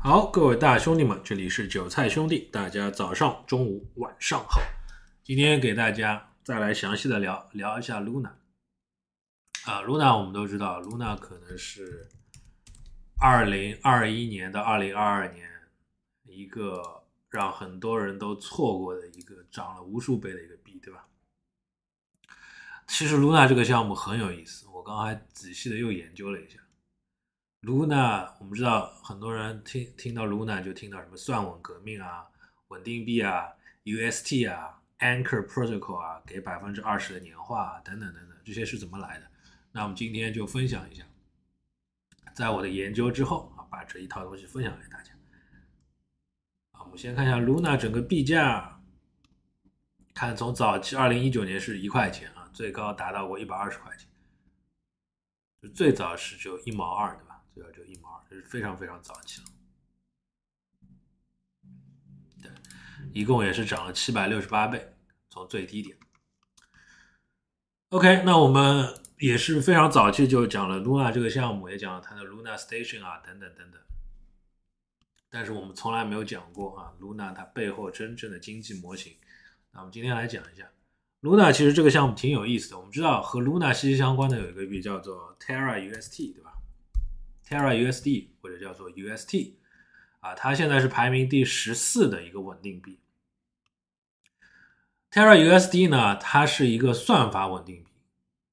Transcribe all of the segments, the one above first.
好，各位大兄弟们，这里是韭菜兄弟，大家早上、中午、晚上好。今天给大家再来详细的聊聊一下 Luna。啊，Luna 我们都知道，Luna 可能是二零二一年到二零二二年一个让很多人都错过的一个涨了无数倍的一个币，对吧？其实 Luna 这个项目很有意思，我刚刚还仔细的又研究了一下。Luna，我们知道很多人听听到 Luna 就听到什么算稳革命啊、稳定币啊、UST 啊、Anchor Protocol 啊，给百分之二十的年化啊，等等等等，这些是怎么来的？那我们今天就分享一下，在我的研究之后啊，把这一套东西分享给大家。啊，我们先看一下 Luna 整个币价，看从早期二零一九年是一块钱啊，最高达到过一百二十块钱，最早是只有一毛二的。对吧？就一毛二，这是非常非常早期了。对，一共也是涨了七百六十八倍，从最低点。OK，那我们也是非常早期就讲了 Luna 这个项目，也讲了它的 Luna Station 啊，等等等等。但是我们从来没有讲过啊，Luna 它背后真正的经济模型。那我们今天来讲一下 Luna，其实这个项目挺有意思的。我们知道和 Luna 息息相关的有一个币叫做 Terra UST，对吧？Terra USD 或者叫做 UST 啊，它现在是排名第十四的一个稳定币。Terra USD 呢，它是一个算法稳定币，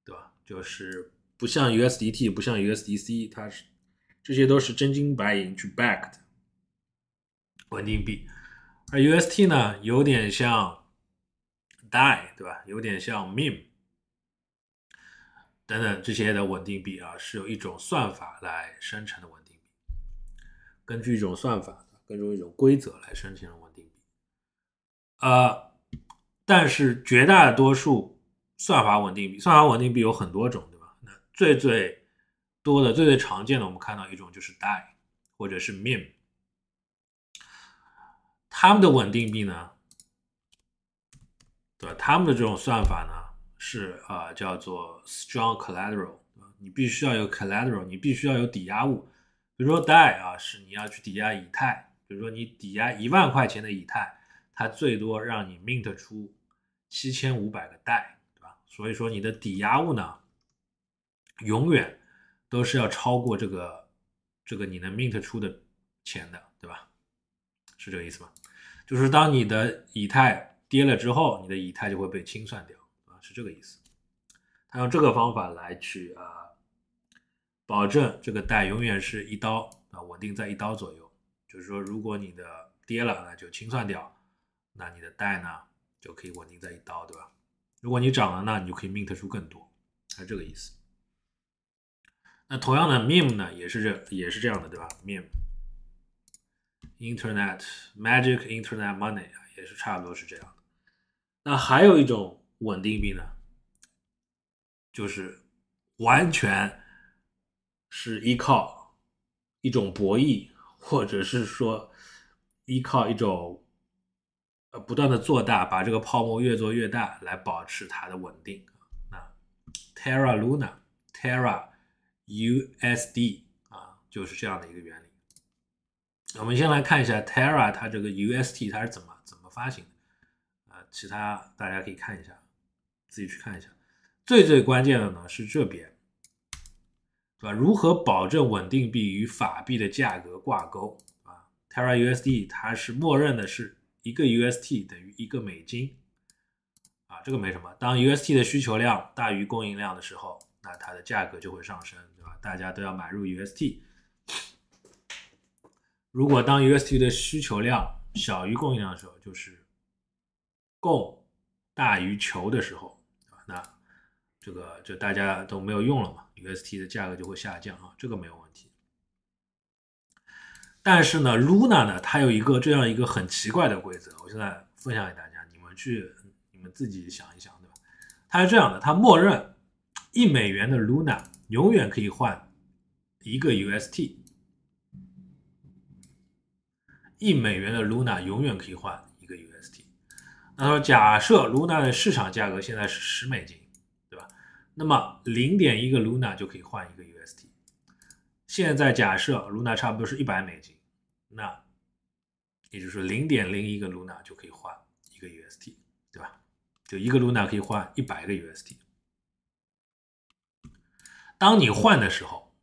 对吧？就是不像 USDT，不像 USDC，它是这些都是真金白银去 back 的稳定币，而 UST 呢，有点像 DAI，对吧？有点像 Meme。等等这些的稳定币啊，是有一种算法来生成的稳定币，根据一种算法，根据一种规则来生成的稳定币。呃，但是绝大多数算法稳定币，算法稳定币有很多种，对吧？那最最多的、最最常见的，我们看到一种就是 DAI 或者是 Meme，他们的稳定币呢，对吧？他们的这种算法呢？是啊，叫做 strong collateral 你必须要有 collateral，你必须要有抵押物。比如说代啊，是你要去抵押以太，比如说你抵押一万块钱的以太，它最多让你 mint 出七千五百个代对吧？所以说你的抵押物呢，永远都是要超过这个这个你能 mint 出的钱的，对吧？是这个意思吗？就是当你的以太跌了之后，你的以太就会被清算掉。这个意思，他用这个方法来去啊，保证这个带永远是一刀啊，稳定在一刀左右。就是说，如果你的跌了，那就清算掉，那你的带呢就可以稳定在一刀，对吧？如果你涨了，那你就可以 mint 出更多，是这个意思。那同样的，meme 呢也是这也是这样的，对吧？meme，internet magic internet money，也是差不多是这样的。那还有一种。稳定币呢，就是完全是依靠一种博弈，或者是说依靠一种呃不断的做大，把这个泡沫越做越大，来保持它的稳定。那 Terra Luna、Terra USD 啊，就是这样的一个原理。我们先来看一下 Terra 它这个 UST 它是怎么怎么发行的啊？其他大家可以看一下。自己去看一下，最最关键的呢是这边，对吧？如何保证稳定币与法币的价格挂钩啊？Terra USD 它是默认的是一个 UST 等于一个美金啊，这个没什么。当 UST 的需求量大于供应量的时候，那它的价格就会上升，对吧？大家都要买入 UST。如果当 UST 的需求量小于供应量的时候，就是供大于求的时候。那这个就大家都没有用了嘛，UST 的价格就会下降啊，这个没有问题。但是呢，Luna 呢，它有一个这样一个很奇怪的规则，我现在分享给大家，你们去你们自己想一想，对吧？它是这样的，它默认一美元的 Luna 永远可以换一个 UST，一美元的 Luna 永远可以换。那说，假设 Luna 的市场价格现在是十美金，对吧？那么零点一个 Luna 就可以换一个 UST。现在假设 Luna 差不多是一百美金，那也就是说零点零一个 Luna 就可以换一个 UST，对吧？就一个 Luna 可以换一百个 UST。当你换的时候，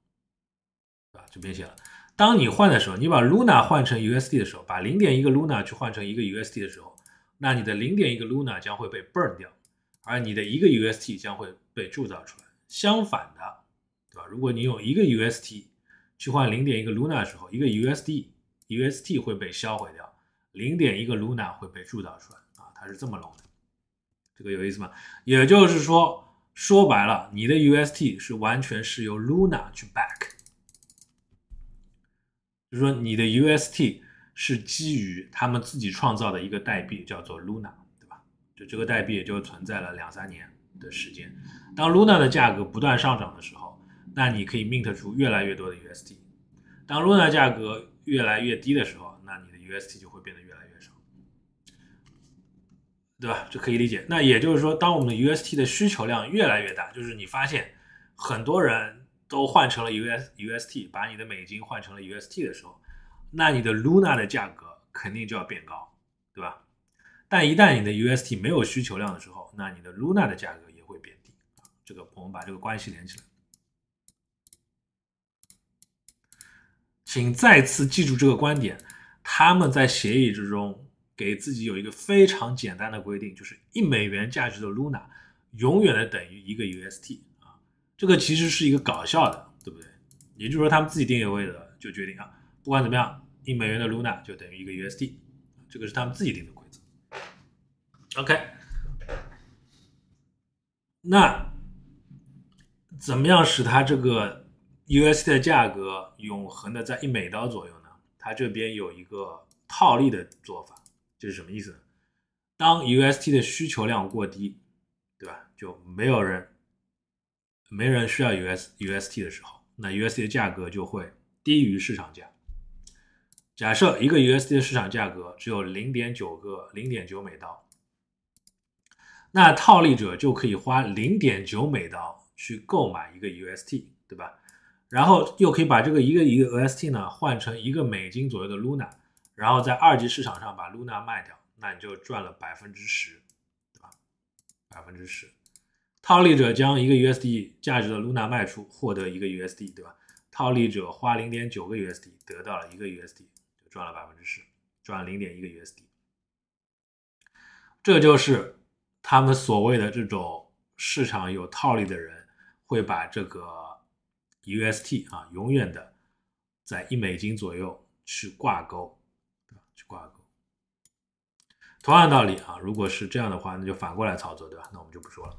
对吧？这边写了，当你换的时候，你把 Luna 换成 USD 的时候，把零点一个 Luna 去换成一个 USD 的时候，那你的零点一个 Luna 将会被 burn 掉，而你的一个 UST 将会被铸造出来。相反的，对吧？如果你用一个 UST 去换零点一个 Luna 的时候，一个 USD UST 会被销毁掉，零点一个 Luna 会被铸造出来啊，它是这么弄的，这个有意思吗？也就是说。说白了，你的 UST 是完全是由 Luna 去 back，就是说你的 UST 是基于他们自己创造的一个代币，叫做 Luna，对吧？就这个代币也就存在了两三年的时间。当 Luna 的价格不断上涨的时候，那你可以 mint 出越来越多的 UST；当 Luna 价格越来越低的时候，那你的 UST 就会变得越来越少。对吧？这可以理解。那也就是说，当我们的 UST 的需求量越来越大，就是你发现很多人都换成了 US UST，把你的美金换成了 UST 的时候，那你的 Luna 的价格肯定就要变高，对吧？但一旦你的 UST 没有需求量的时候，那你的 Luna 的价格也会变低。这个我们把这个关系连起来，请再次记住这个观点：他们在协议之中。给自己有一个非常简单的规定，就是一美元价值的 Luna 永远的等于一个 UST 啊，这个其实是一个搞笑的，对不对？也就是说，他们自己定义为的就决定啊，不管怎么样，一美元的 Luna 就等于一个 UST，这个是他们自己定的规则。OK，那怎么样使它这个 UST 的价格永恒的在一美刀左右呢？它这边有一个套利的做法。这是什么意思呢？当 UST 的需求量过低，对吧？就没有人，没人需要 US UST 的时候，那 UST 的价格就会低于市场价。假设一个 USD 的市场价格只有零点九个零点九美刀，那套利者就可以花零点九美刀去购买一个 UST，对吧？然后又可以把这个一个一个 UST 呢换成一个美金左右的 Luna。然后在二级市场上把 Luna 卖掉，那你就赚了百分之十，对吧？百分之十，套利者将一个 USD 价值的 Luna 卖出，获得一个 USD，对吧？套利者花零点九个 USD 得到了一个 USD，赚了百分之十，赚零点一个 USD。这就是他们所谓的这种市场有套利的人会把这个 UST 啊，永远的在一美金左右去挂钩。去挂钩，同样道理啊，如果是这样的话，那就反过来操作，对吧？那我们就不说了。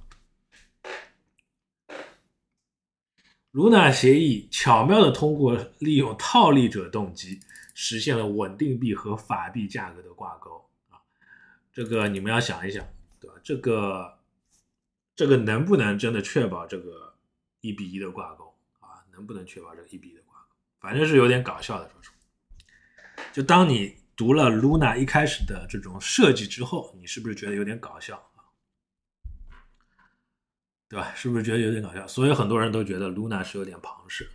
Luna 协议巧妙的通过利用套利者动机，实现了稳定币和法币价格的挂钩啊。这个你们要想一想，对吧？这个这个能不能真的确保这个一比一的挂钩啊？能不能确保这个一比一的挂钩？反正是有点搞笑的，说实话。就当你。读了 Luna 一开始的这种设计之后，你是不是觉得有点搞笑？对吧？是不是觉得有点搞笑？所以很多人都觉得 Luna 是有点庞氏。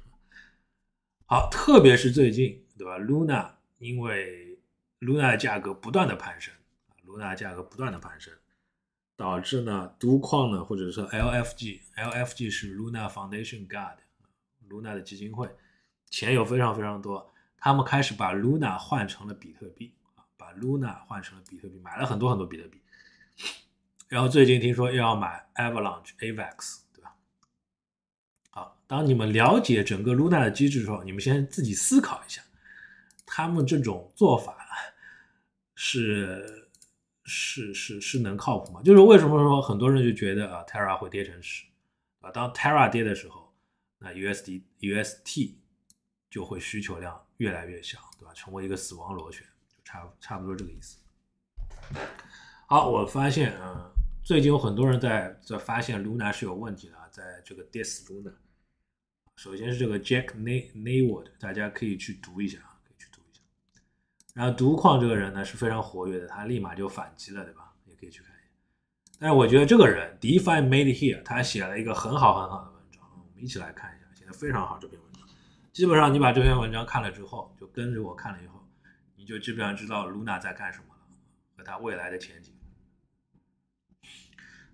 好，特别是最近，对吧？Luna 因为 Luna 的价格不断的攀升，Luna 价格不断的攀升，导致呢，都矿呢，或者说 LFG，LFG 是 Luna Foundation God，Luna 的基金会，钱有非常非常多。他们开始把 Luna 换成了比特币啊，把 Luna 换成了比特币，买了很多很多比特币。然后最近听说又要买 Avalanche AVAX，对吧？好，当你们了解整个 Luna 的机制之后，你们先自己思考一下，他们这种做法是是是是能靠谱吗？就是为什么说很多人就觉得啊，Terra 会跌成屎啊？当 Terra 跌的时候，那 USD UST 就会需求量。越来越小，对吧？成为一个死亡螺旋，就差差不多这个意思。好，我发现，嗯，最近有很多人在在发现 Luna 是有问题的，在这个 Dis Luna。首先是这个 Jack na Nayward，大家可以去读一下啊，可以去读一下。然后独矿这个人呢是非常活跃的，他立马就反击了，对吧？也可以去看一下。但是我觉得这个人 DeFi Made Here，他写了一个很好很好的文章，我们一起来看一下，写的非常好这篇文章。基本上你把这篇文章看了之后，就跟着我看了以后，你就基本上知道 Luna 在干什么了和他未来的前景。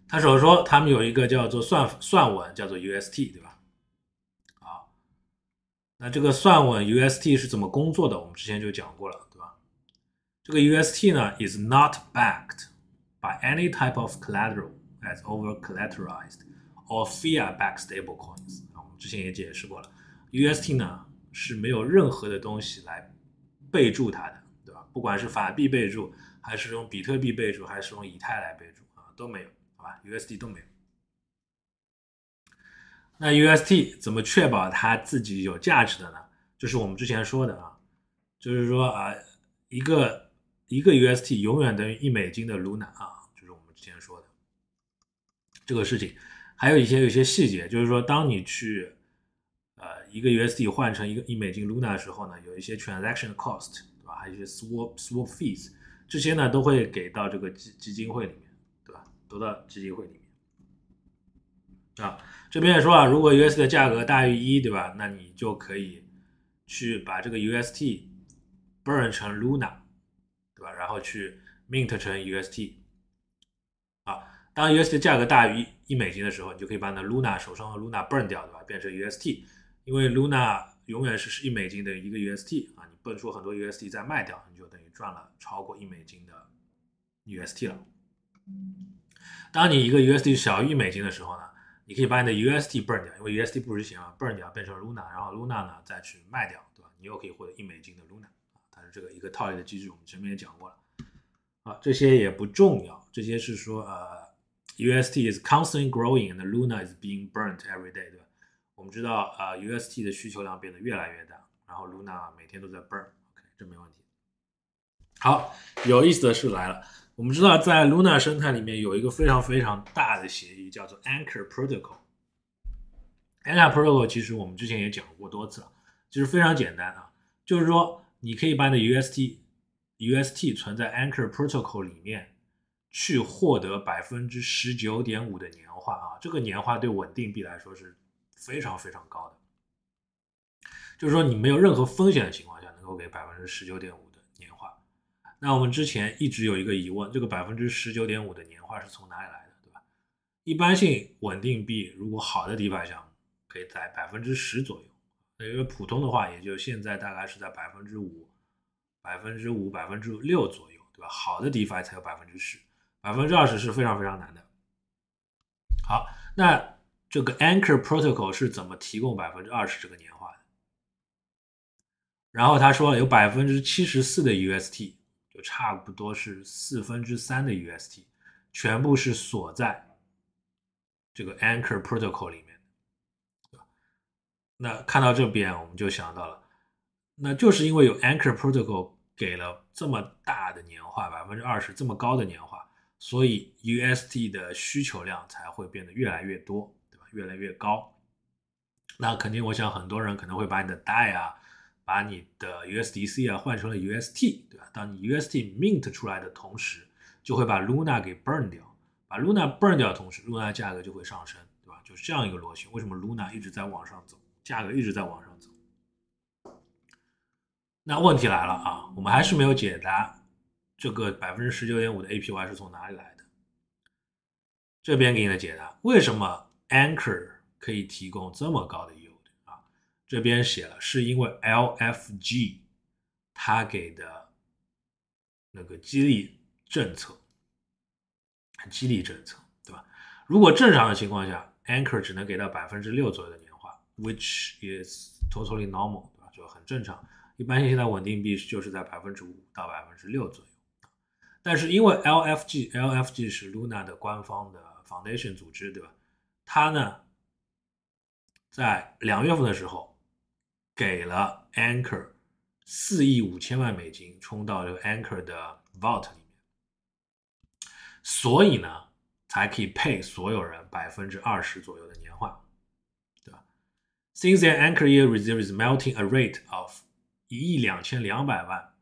他所说他们有一个叫做算算稳，叫做 UST，对吧？好，那这个算稳 UST 是怎么工作的？我们之前就讲过了，对吧？这个 UST 呢，is not backed by any type of collateral as over collateralized or fiat-backed stablecoins。啊我们之前也解释过了，UST 呢是没有任何的东西来备注它的，对吧？不管是法币备注，还是用比特币备注，还是用以太来备注啊，都没有。啊，USD 都没有。那 UST 怎么确保它自己有价值的呢？就是我们之前说的啊，就是说啊，一个一个 UST 永远等于一美金的 Luna 啊，就是我们之前说的这个事情。还有一些有些细节，就是说，当你去呃一个 UST 换成一个一美金 Luna 的时候呢，有一些 transaction cost，对吧？还有一些 swap swap fees，这些呢都会给到这个基基金会里面。投到基金会里面啊，这边也说啊，如果 US 的价格大于一，对吧？那你就可以去把这个 UST burn 成 Luna，对吧？然后去 mint 成 UST 啊。当 UST 价格大于一美金的时候，你就可以把那 Luna 手上的 Luna burn 掉，对吧？变成 UST，因为 Luna 永远是一美金的一个 UST 啊，你蹦出很多 UST 再卖掉，你就等于赚了超过一美金的 UST 了。当你一个 USD 小于一美金的时候呢，你可以把你的 USD burn 掉，因为 USD 不值钱啊，burn 掉变成 Luna，然后 Luna 呢再去卖掉，对吧？你又可以获得一美金的 Luna 啊，它是这个一个套利的机制，我们前面也讲过了。啊，这些也不重要，这些是说呃，UST is constantly growing and Luna is being burnt every day，对吧？我们知道呃，UST 的需求量变得越来越大，然后 Luna 每天都在 burn，OK，这没问题。好，有意思的是来了。我们知道，在 Luna 生态里面有一个非常非常大的协议，叫做 Anchor Protocol。Anchor Protocol 其实我们之前也讲过多次了，其实非常简单啊，就是说你可以把你的 UST UST 存在 Anchor Protocol 里面，去获得百分之十九点五的年化啊，这个年化对稳定币来说是非常非常高的，就是说你没有任何风险的情况下，能够给百分之十九点五。那我们之前一直有一个疑问，这个百分之十九点五的年化是从哪里来的，对吧？一般性稳定币如果好的 DeFi 项目可以在百分之十左右，因为普通的话也就现在大概是在百分之五、百分之五、百分之六左右，对吧？好的 DeFi 才有百分之十，百分之二十是非常非常难的。好，那这个 Anchor Protocol 是怎么提供百分之二十这个年化的？然后他说有百分之七十四的 UST。就差不多是四分之三的 UST，全部是锁在这个 Anchor Protocol 里面，那看到这边，我们就想到了，那就是因为有 Anchor Protocol 给了这么大的年化，百分之二十这么高的年化，所以 UST 的需求量才会变得越来越多，对吧？越来越高。那肯定，我想很多人可能会把你的 DAI 啊。把你的 USDC 啊换成了 UST，对吧？当你 UST mint 出来的同时，就会把 Luna 给 burn 掉，把 Luna burn 掉的同时，Luna 价格就会上升，对吧？就是这样一个逻辑。为什么 Luna 一直在往上走，价格一直在往上走？那问题来了啊，我们还是没有解答这个百分之十九点五的 APY 是从哪里来的。这边给你的解答，为什么 Anchor 可以提供这么高的？这边写了，是因为 LFG 他给的那个激励政策，激励政策，对吧？如果正常的情况下，Anchor 只能给到百分之六左右的年化，which is totally normal，对吧？就很正常。一般性现在稳定币就是在百分之五到百分之六左右。但是因为 LFG，LFG 是 Luna 的官方的 foundation 组织，对吧？它呢，在两月份的时候。给了 Anchor 四亿五千万美金充到这个 Anchor 的 Vault 里面，所以呢才可以配所有人百分之二十左右的年化，对吧？Since the Anchor year reserve is melting a rate of 一亿两千两百万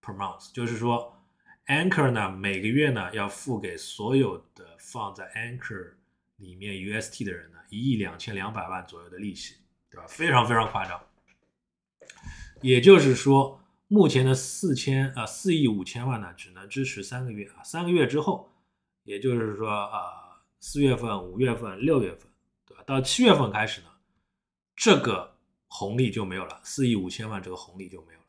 per month，就是说 Anchor 呢每个月呢要付给所有的放在 Anchor 里面 UST 的人呢一亿两千两百万左右的利息，对吧？非常非常夸张。也就是说，目前的四千啊四亿五千万呢，只能支持三个月啊，三个月之后，也就是说啊四月份、五月份、六月份，对吧？到七月份开始呢，这个红利就没有了，四亿五千万这个红利就没有了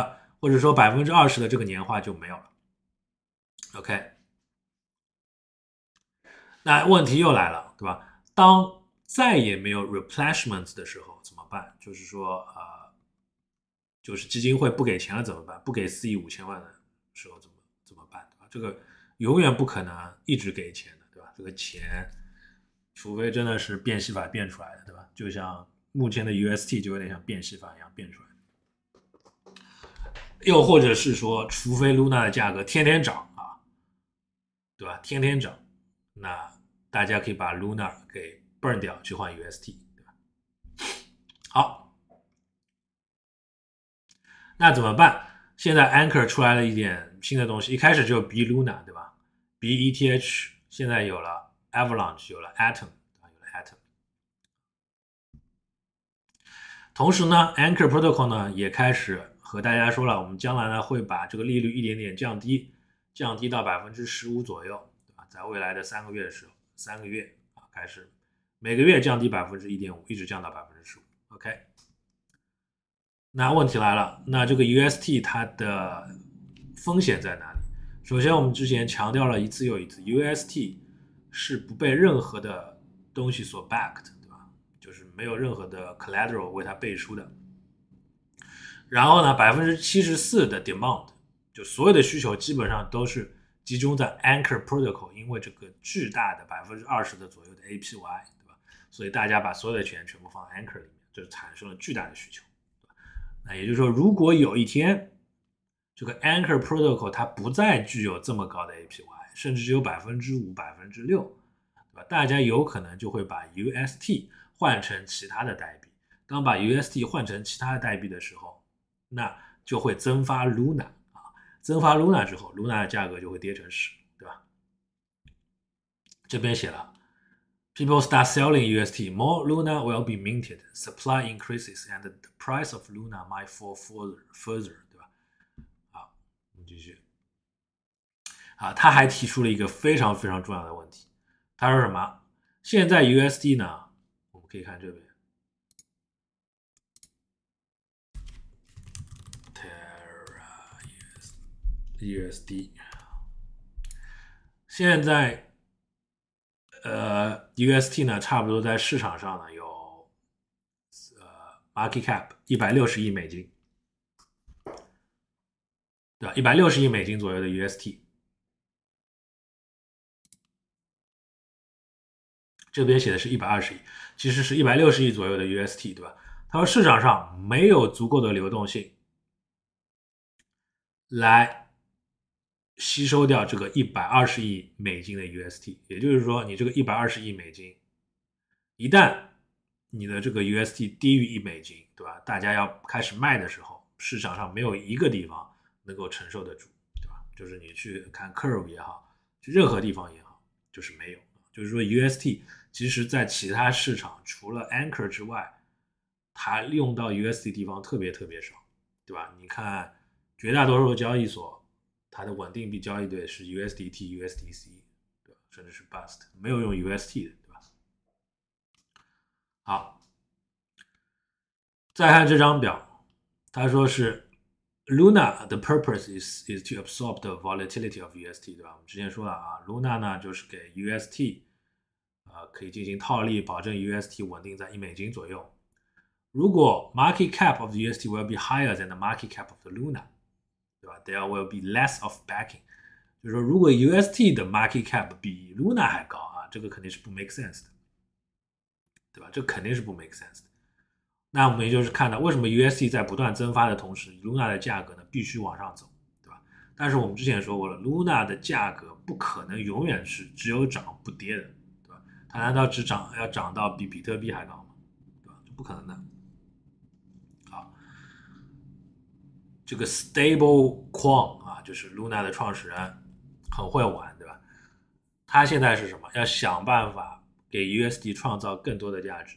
啊，或者说百分之二十的这个年化就没有了。OK，那问题又来了，对吧？当再也没有 replenishment 的时候怎么办？就是说啊。就是基金会不给钱了怎么办？不给四亿五千万的时候怎么怎么办？对吧？这个永远不可能一直给钱的，对吧？这个钱，除非真的是变戏法变出来的，对吧？就像目前的 UST 就有点像变戏法一样变出来的，又或者是说，除非 Luna 的价格天天涨啊，对吧？天天涨，那大家可以把 Luna 给 burn 掉去换 UST，对吧？好。那怎么办？现在 Anchor 出来了一点新的东西，一开始只有 B Luna，对吧？B ETH 现在有了 Avalanche，有了 Atom，有了 Atom。同时呢，Anchor Protocol 呢也开始和大家说了，我们将来呢会把这个利率一点点降低，降低到百分之十五左右，对吧？在未来的三个月的时候，三个月啊开始每个月降低百分之一点五，一直降到百分之十五。OK。那问题来了，那这个 UST 它的风险在哪里？首先，我们之前强调了一次又一次，UST 是不被任何的东西所 backed，对吧？就是没有任何的 collateral 为它背书的。然后呢，百分之七十四的 demand，就所有的需求基本上都是集中在 Anchor Protocol，因为这个巨大的百分之二十的左右的 APY，对吧？所以大家把所有的钱全部放 Anchor 里面，就产生了巨大的需求。那也就是说，如果有一天这个 Anchor Protocol 它不再具有这么高的 APY，甚至只有百分之五、百分之六，对吧？大家有可能就会把 UST 换成其他的代币。当把 UST 换成其他的代币的时候，那就会增发 Luna 啊，增发 Luna 之后，Luna 的价格就会跌成屎，对吧？这边写了。People start selling UST, more Luna will be minted. Supply increases, and the price of Luna might fall further, further，对吧？好，我们继续。啊，他还提出了一个非常非常重要的问题。他说什么？现在 USD 呢？我们可以看这边，Terra USD，现在。呃，UST 呢，差不多在市场上呢有呃 market cap 一百六十亿美金，对吧？一百六十亿美金左右的 UST，这边写的是一百二十亿，其实是一百六十亿左右的 UST，对吧？他说市场上没有足够的流动性来。吸收掉这个一百二十亿美金的 UST，也就是说，你这个一百二十亿美金，一旦你的这个 UST 低于一美金，对吧？大家要开始卖的时候，市场上没有一个地方能够承受得住，对吧？就是你去看 Curve 也好，去任何地方也好，就是没有。就是说，UST 其实在其他市场除了 Anchor 之外，它利用到 UST 地方特别特别少，对吧？你看绝大多数交易所。它的稳定币交易对是 USDT、USDC，对吧？甚至是 Bust，没有用 UST 的，对吧？好，再看这张表，他说是 Luna 的 purpose is is to absorb the volatility of UST，对吧？我们之前说了啊，Luna 呢就是给 UST，呃，可以进行套利，保证 UST 稳定在一美金左右。如果 market cap of the UST will be higher than the market cap of the Luna。对吧？There will be less of backing，就是说，如果 UST 的 market cap 比 Luna 还高啊，这个肯定是不 make sense 的，对吧？这肯定是不 make sense 的。那我们也就是看到，为什么 UST 在不断增发的同时，Luna 的价格呢必须往上走，对吧？但是我们之前说过了，Luna 的价格不可能永远是只有涨不跌的，对吧？它难道只涨要涨到比比特币还高吗？对吧？这不可能的。这个 Stable 矿啊，就是 Luna 的创始人，很会玩，对吧？他现在是什么？要想办法给 USD 创造更多的价值。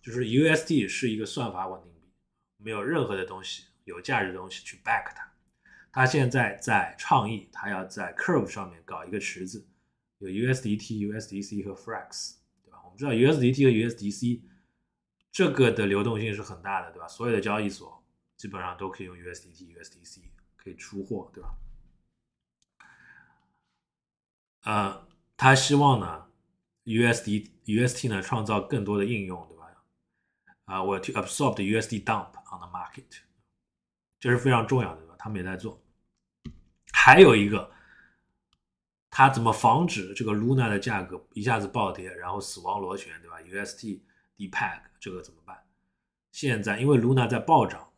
就是 USD 是一个算法稳定币，没有任何的东西有价值的东西去 back 它。他现在在倡议，他要在 Curve 上面搞一个池子，有 USDT、USDC 和 Frax，对吧？我们知道 USDT 和 USDC 这个的流动性是很大的，对吧？所有的交易所基本上都可以用 USDT、USDC 可以出货，对吧？呃，他希望呢，USD、UST 呢创造更多的应用，对吧？啊，我 to absorb the USD dump on the market，这是非常重要的，对吧？他们也在做。还有一个，他怎么防止这个 Luna 的价格一下子暴跌，然后死亡螺旋，对吧？UST depeg 这个怎么办？现在因为 Luna 在暴涨，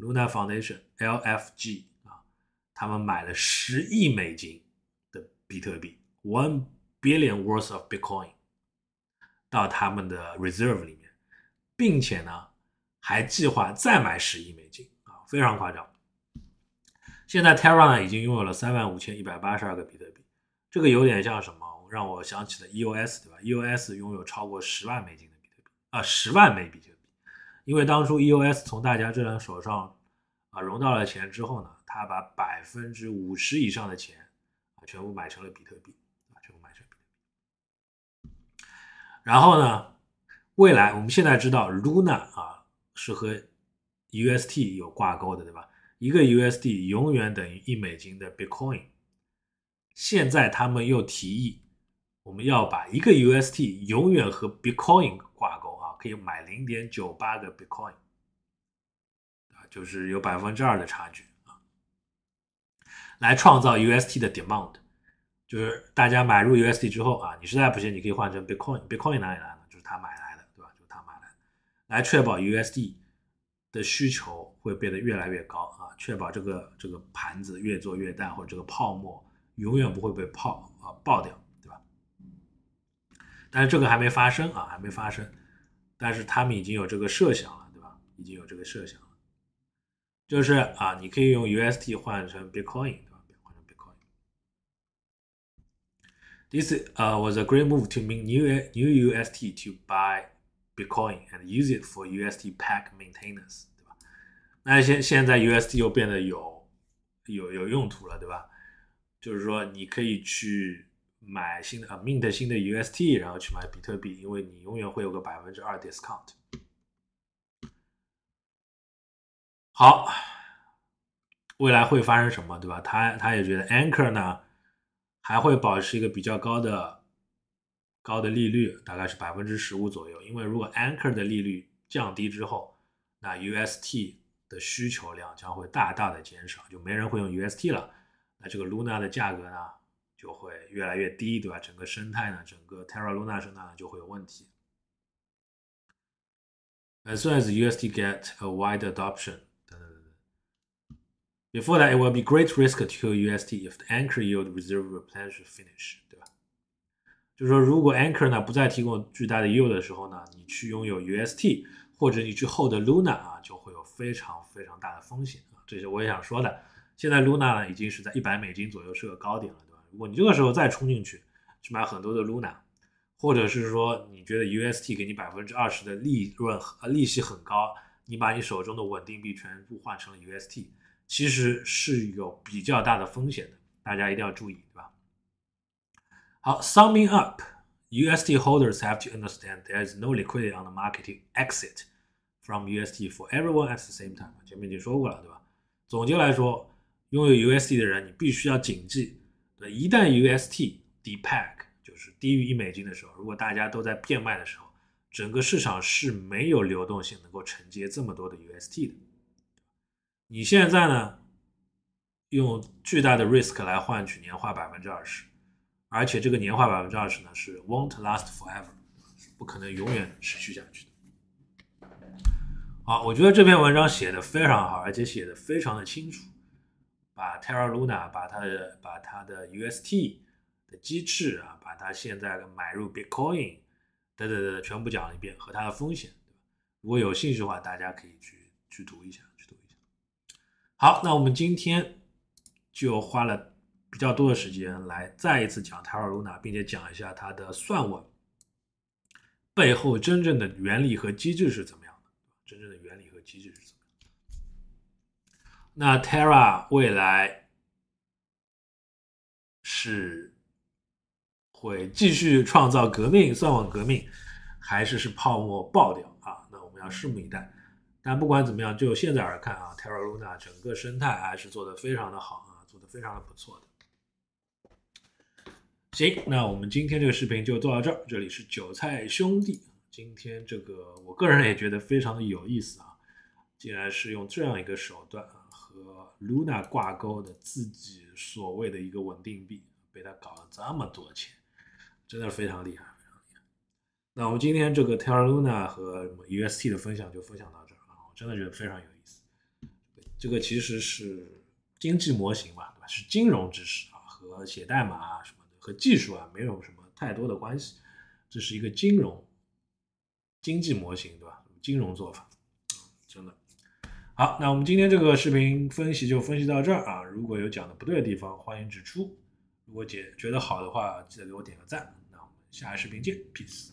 ？Luna Foundation LFG 啊，他们买了十亿美金的比特币，one billion worth of Bitcoin 到他们的 reserve 里面，并且呢，还计划再买十亿美金啊，非常夸张。现在 Terra 呢已经拥有了三万五千一百八十二个比特币，这个有点像什么？让我想起了 EOS，对吧？EOS 拥有超过十万美金的比特币啊，十万枚比特币。因为当初 EOS 从大家这人手上啊融到了钱之后呢，他把百分之五十以上的钱啊全部买成了比特币啊，全部买成比特币。然后呢，未来我们现在知道 Luna 啊是和 UST 有挂钩的，对吧？一个 USD 永远等于一美金的 Bitcoin。现在他们又提议，我们要把一个 UST 永远和 Bitcoin，可以买零点九八个 Bitcoin，啊，就是有百分之二的差距啊，来创造 UST 的 demand。就是大家买入 UST 之后啊，你实在不行，你可以换成 Bitcoin。Bitcoin 哪里来的？就是他买来的，对吧？就是他买来的，来确保 USD 的需求会变得越来越高啊。确保这个这个盘子越做越大，或者这个泡沫永远不会被泡啊爆掉，对吧？但是这个还没发生啊，还没发生。但是他们已经有这个设想了，对吧？已经有这个设想了，就是啊，你可以用 UST 换成 Bitcoin，对吧？换成 Bitcoin。This uh was a great move to mint new new UST to buy Bitcoin and use it for UST pack maintenance. 对吧那现现在 UST 又变得有有有用途了，对吧？就是说你可以去买新的啊 mint 新的 UST，然后去买比特币，因为你永远会有个百分之二 discount。好，未来会发生什么，对吧？他他也觉得 Anchor 呢还会保持一个比较高的高的利率，大概是百分之十五左右。因为如果 Anchor 的利率降低之后，那 UST 的需求量将会大大的减少，就没人会用 UST 了。那这个 Luna 的价格呢，就会越来越低，对吧？整个生态呢，整个 Terra Luna 生态呢就会有问题。As soon as UST get a wide adoption，等等等等。Before that, it will be great risk to UST if the anchor yield reserve replenish finish，对吧？就是说，如果 anchor 呢不再提供巨大的 yield 的时候呢，你去拥有 UST。或者你去 hold Luna 啊，就会有非常非常大的风险啊，这是我也想说的。现在 Luna 呢已经是在一百美金左右是个高点了，如果你这个时候再冲进去去买很多的 Luna，或者是说你觉得 UST 给你百分之二十的利润呃利息很高，你把你手中的稳定币全部换成了 UST，其实是有比较大的风险的，大家一定要注意，对吧？好，summing up，UST holders have to understand there is no liquidity on the market to exit。From UST for everyone at the same time，前面已经说过了，对吧？总结来说，拥有 UST 的人，你必须要谨记，对，一旦 UST depeg 就是低于一美金的时候，如果大家都在变卖的时候，整个市场是没有流动性能够承接这么多的 UST 的。你现在呢，用巨大的 risk 来换取年化百分之二十，而且这个年化百分之二十呢是 won't last forever，不可能永远持续下去的。好，我觉得这篇文章写的非常好，而且写的非常的清楚，把 Terra Luna，把它的把它的 UST 的机制啊，把它现在买入 Bitcoin 等等等全部讲了一遍，和它的风险，对吧？如果有兴趣的话，大家可以去去读一下，去读一下。好，那我们今天就花了比较多的时间来再一次讲 Terra Luna，并且讲一下它的算稳背后真正的原理和机制是怎么样的。真正的原理和机制是怎么样？那 Terra 未来是会继续创造革命，算网革命，还是是泡沫爆掉啊？那我们要拭目以待。但不管怎么样，就现在而看啊，Terra Luna 整个生态还是做的非常的好啊，做的非常的不错的。行，那我们今天这个视频就做到这儿。这里是韭菜兄弟，今天这个我个人也觉得非常的有意思啊，竟然是用这样一个手段啊 Luna 挂钩的自己所谓的一个稳定币，被他搞了这么多钱，真的非常厉害，非常厉害。那我们今天这个 Terra Luna 和 UST 的分享就分享到这儿。真的觉得非常有意思，这个其实是经济模型吧，对吧？是金融知识啊，和写代码啊什么的，和技术啊没有什么太多的关系。这是一个金融经济模型，对吧？金融做法，好。那我们今天这个视频分析就分析到这儿啊。如果有讲的不对的地方，欢迎指出。如果姐觉得好的话，记得给我点个赞。那我们下个视频见，peace。